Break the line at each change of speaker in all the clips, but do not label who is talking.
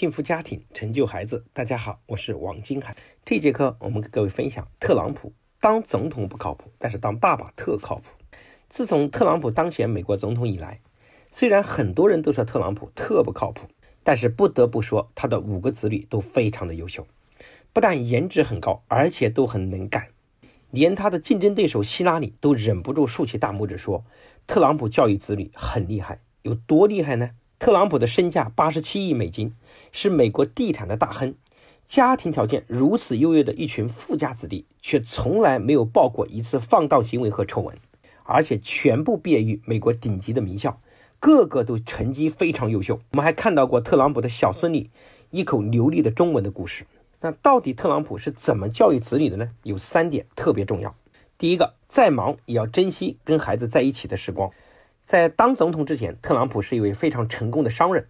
幸福家庭，成就孩子。大家好，我是王金海。这节课我们给各位分享特朗普当总统不靠谱，但是当爸爸特靠谱。自从特朗普当选美国总统以来，虽然很多人都说特朗普特不靠谱，但是不得不说他的五个子女都非常的优秀，不但颜值很高，而且都很能干。连他的竞争对手希拉里都忍不住竖起大拇指说：“特朗普教育子女很厉害，有多厉害呢？”特朗普的身价八十七亿美金，是美国地产的大亨，家庭条件如此优越的一群富家子弟，却从来没有报过一次放荡行为和丑闻，而且全部毕业于美国顶级的名校，个个都成绩非常优秀。我们还看到过特朗普的小孙女一口流利的中文的故事。那到底特朗普是怎么教育子女的呢？有三点特别重要。第一个，再忙也要珍惜跟孩子在一起的时光。在当总统之前，特朗普是一位非常成功的商人，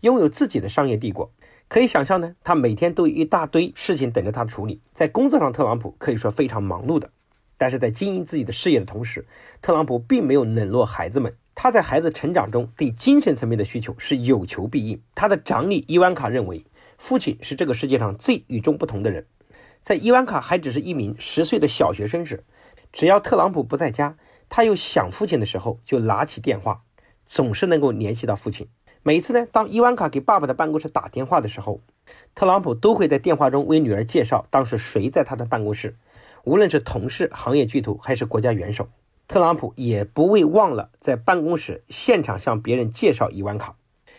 拥有自己的商业帝国。可以想象呢，他每天都有一大堆事情等着他处理。在工作上，特朗普可以说非常忙碌的。但是在经营自己的事业的同时，特朗普并没有冷落孩子们。他在孩子成长中对精神层面的需求是有求必应。他的长女伊万卡认为，父亲是这个世界上最与众不同的人。在伊万卡还只是一名十岁的小学生时，只要特朗普不在家。他又想父亲的时候，就拿起电话，总是能够联系到父亲。每次呢，当伊万卡给爸爸的办公室打电话的时候，特朗普都会在电话中为女儿介绍当时谁在他的办公室，无论是同事、行业巨头还是国家元首，特朗普也不会忘了在办公室现场向别人介绍伊万卡，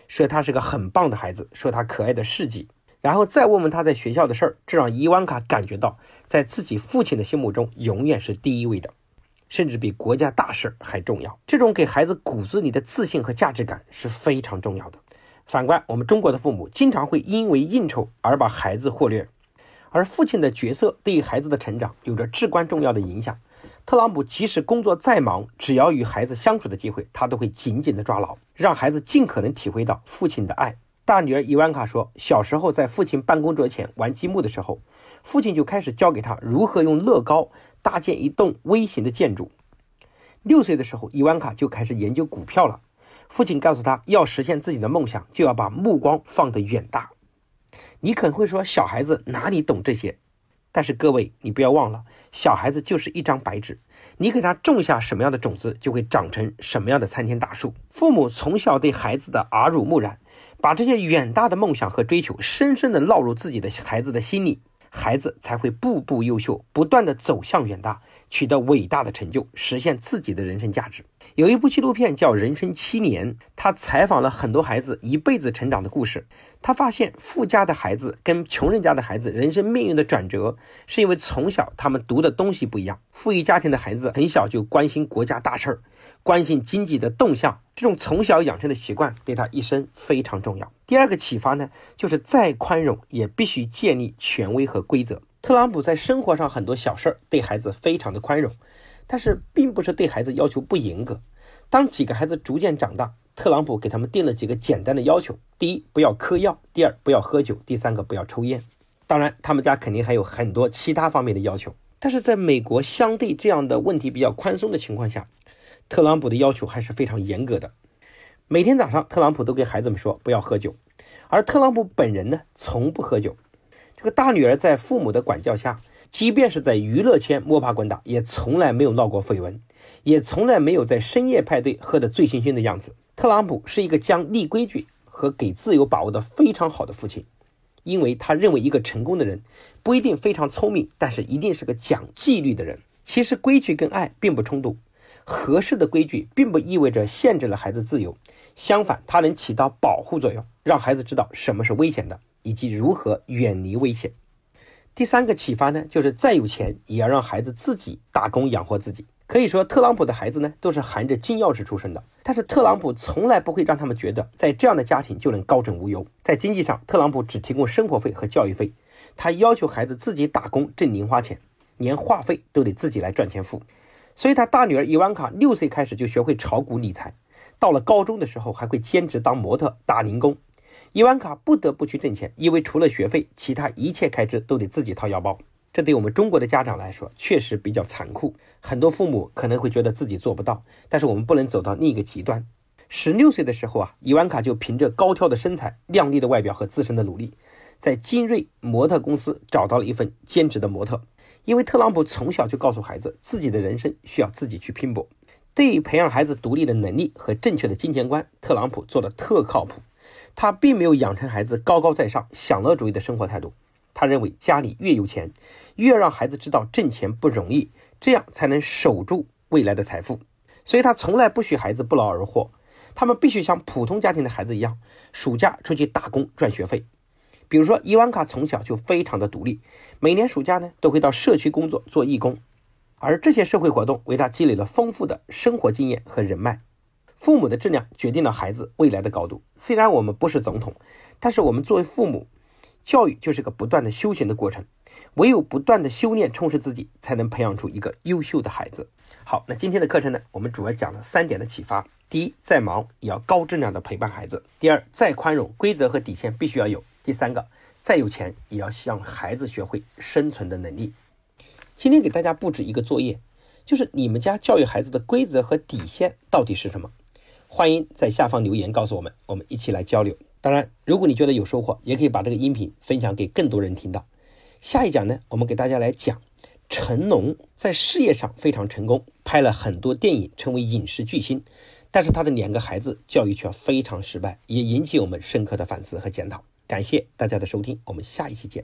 说他是个很棒的孩子，说他可爱的事迹，然后再问问他在学校的事儿，这让伊万卡感觉到在自己父亲的心目中永远是第一位的。甚至比国家大事还重要。这种给孩子骨子里的自信和价值感是非常重要的。反观我们中国的父母，经常会因为应酬而把孩子忽略，而父亲的角色对于孩子的成长有着至关重要的影响。特朗普即使工作再忙，只要与孩子相处的机会，他都会紧紧的抓牢，让孩子尽可能体会到父亲的爱。大女儿伊万卡说，小时候在父亲办公桌前玩积木的时候，父亲就开始教给他如何用乐高搭建一栋微型的建筑。六岁的时候，伊万卡就开始研究股票了。父亲告诉他，要实现自己的梦想，就要把目光放得远大。你可能会说，小孩子哪里懂这些？但是各位，你不要忘了，小孩子就是一张白纸，你给他种下什么样的种子，就会长成什么样的参天大树。父母从小对孩子的耳濡目染。把这些远大的梦想和追求深深的烙入自己的孩子的心里，孩子才会步步优秀，不断的走向远大，取得伟大的成就，实现自己的人生价值。有一部纪录片叫《人生七年》，他采访了很多孩子一辈子成长的故事。他发现，富家的孩子跟穷人家的孩子人生命运的转折，是因为从小他们读的东西不一样。富裕家庭的孩子很小就关心国家大事儿，关心经济的动向，这种从小养成的习惯对他一生非常重要。第二个启发呢，就是再宽容也必须建立权威和规则。特朗普在生活上很多小事儿对孩子非常的宽容。但是并不是对孩子要求不严格。当几个孩子逐渐长大，特朗普给他们定了几个简单的要求：第一，不要嗑药；第二，不要喝酒；第三个，不要抽烟。当然，他们家肯定还有很多其他方面的要求。但是，在美国相对这样的问题比较宽松的情况下，特朗普的要求还是非常严格的。每天早上，特朗普都给孩子们说不要喝酒，而特朗普本人呢，从不喝酒。这个大女儿在父母的管教下。即便是在娱乐圈摸爬滚打，也从来没有闹过绯闻，也从来没有在深夜派对喝得醉醺醺的样子。特朗普是一个将立规矩和给自由把握的非常好的父亲，因为他认为一个成功的人不一定非常聪明，但是一定是个讲纪律的人。其实规矩跟爱并不冲突，合适的规矩并不意味着限制了孩子自由，相反，它能起到保护作用，让孩子知道什么是危险的，以及如何远离危险。第三个启发呢，就是再有钱也要让孩子自己打工养活自己。可以说，特朗普的孩子呢，都是含着金钥匙出生的。但是，特朗普从来不会让他们觉得在这样的家庭就能高枕无忧。在经济上，特朗普只提供生活费和教育费，他要求孩子自己打工挣零花钱，连话费都得自己来赚钱付。所以，他大女儿伊万卡六岁开始就学会炒股理财，到了高中的时候还会兼职当模特打零工。伊万卡不得不去挣钱，因为除了学费，其他一切开支都得自己掏腰包。这对我们中国的家长来说，确实比较残酷。很多父母可能会觉得自己做不到，但是我们不能走到另一个极端。十六岁的时候啊，伊万卡就凭着高挑的身材、靓丽的外表和自身的努力，在金瑞模特公司找到了一份兼职的模特。因为特朗普从小就告诉孩子，自己的人生需要自己去拼搏。对于培养孩子独立的能力和正确的金钱观，特朗普做的特靠谱。他并没有养成孩子高高在上、享乐主义的生活态度。他认为家里越有钱，越让孩子知道挣钱不容易，这样才能守住未来的财富。所以他从来不许孩子不劳而获，他们必须像普通家庭的孩子一样，暑假出去打工赚学费。比如说，伊万卡从小就非常的独立，每年暑假呢都会到社区工作做义工，而这些社会活动为他积累了丰富的生活经验和人脉。父母的质量决定了孩子未来的高度。虽然我们不是总统，但是我们作为父母，教育就是个不断的修行的过程，唯有不断的修炼充实自己，才能培养出一个优秀的孩子。好，那今天的课程呢，我们主要讲了三点的启发：第一，再忙也要高质量的陪伴孩子；第二，再宽容，规则和底线必须要有。第三个，再有钱也要让孩子学会生存的能力。今天给大家布置一个作业，就是你们家教育孩子的规则和底线到底是什么？欢迎在下方留言告诉我们，我们一起来交流。当然，如果你觉得有收获，也可以把这个音频分享给更多人听到。下一讲呢，我们给大家来讲成龙在事业上非常成功，拍了很多电影，成为影视巨星，但是他的两个孩子教育却非常失败，也引起我们深刻的反思和检讨。感谢大家的收听，我们下一期见。